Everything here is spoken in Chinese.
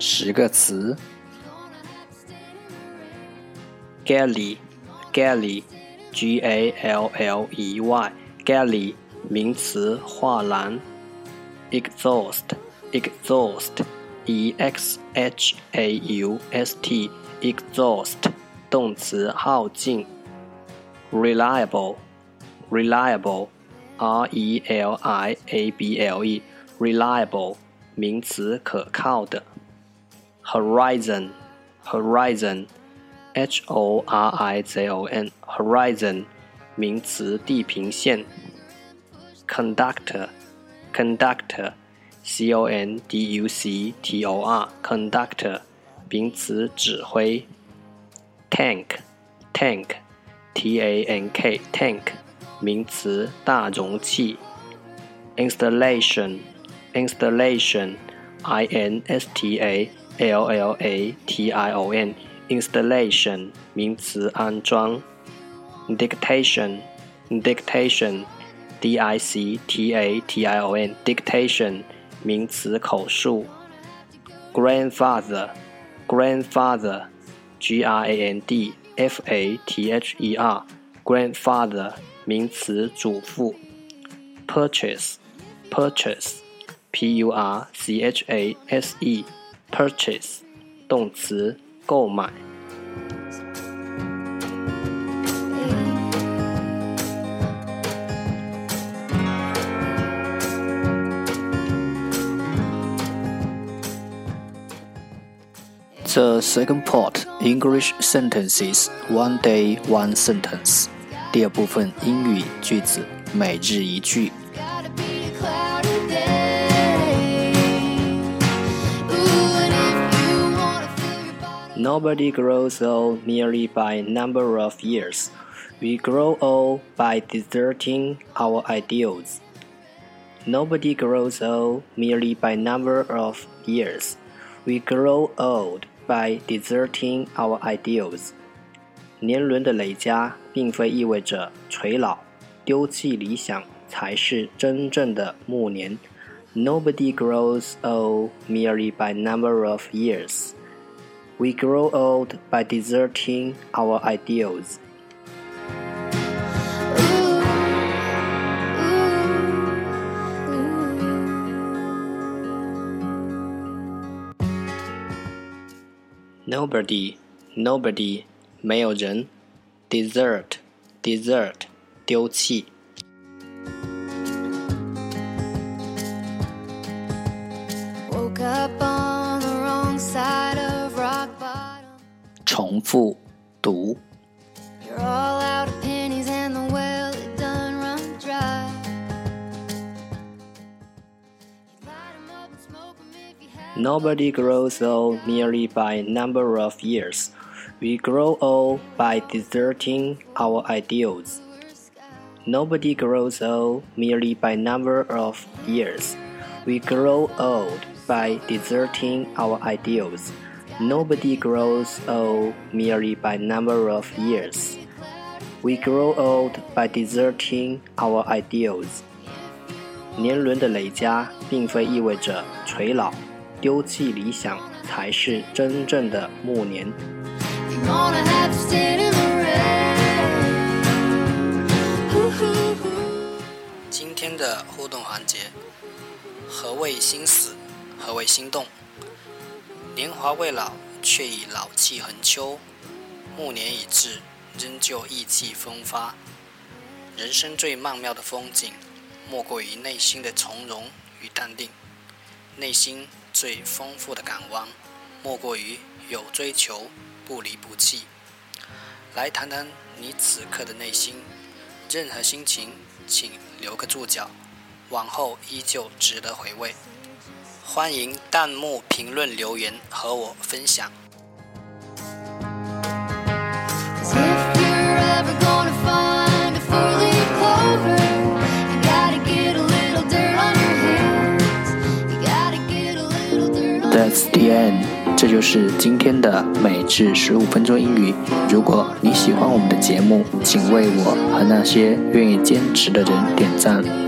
十个词：galley，galley，g a l l e y，galley，名词，画廊；exhaust，exhaust，e x h a u s t，exhaust，动词，耗尽；reliable，reliable，r e l i a b l e，reliable，名词，可靠的。Horizon horizon h o r i z o n horizon 名词地平线 conductor conductor c o n d u c t o r conductor 名词指挥 tank tank t a n k tank 名词大容器 installation installation i n s t a L L A T I O N installation 名词安装，dictation dictation D I C T A T I O N dictation 名词口述，grandfather grandfather G R A N D F A T H E R grandfather 名词祖父，purchase purchase P U R C H A S E purchase 动词购买。The second part English sentences one day one sentence。第二部分英语句子每日一句。 Nobody grows old merely by number of years. We grow old by deserting our ideals. Nobody grows old merely by number of years. We grow old by deserting our ideals. 年轮的累加并非意味着垂老，丢弃理想才是真正的暮年。Nobody grows old merely by number of years. We grow old by deserting our ideals. Nobody, nobody, 没有人。Desert, desert, 丢弃。Woke up on 重复读。Nobody grows old merely by number of years. We grow old by deserting our ideals. Nobody grows old merely by number of years. We grow old by deserting our ideals. Nobody grows old merely by number of years. We grow old by deserting our ideals. 年轮的累加并非意味着垂老，丢弃理想才是真正的暮年。今天的互动环节：何谓心死？何谓心动？ 年华未老，却已老气横秋。暮年已至，仍旧意气风发。人生最曼妙的风景，莫过于内心的从容与淡定；内心最丰富的港湾，莫过于有追求，不离不弃。来谈谈你此刻的内心，任何心情，请留个注脚，往后依旧值得回味。欢迎弹幕评论留言和我分享。That's the end，这就是今天的每日十五分钟英语。如果你喜欢我们的节目，请为我和那些愿意坚持的人点赞。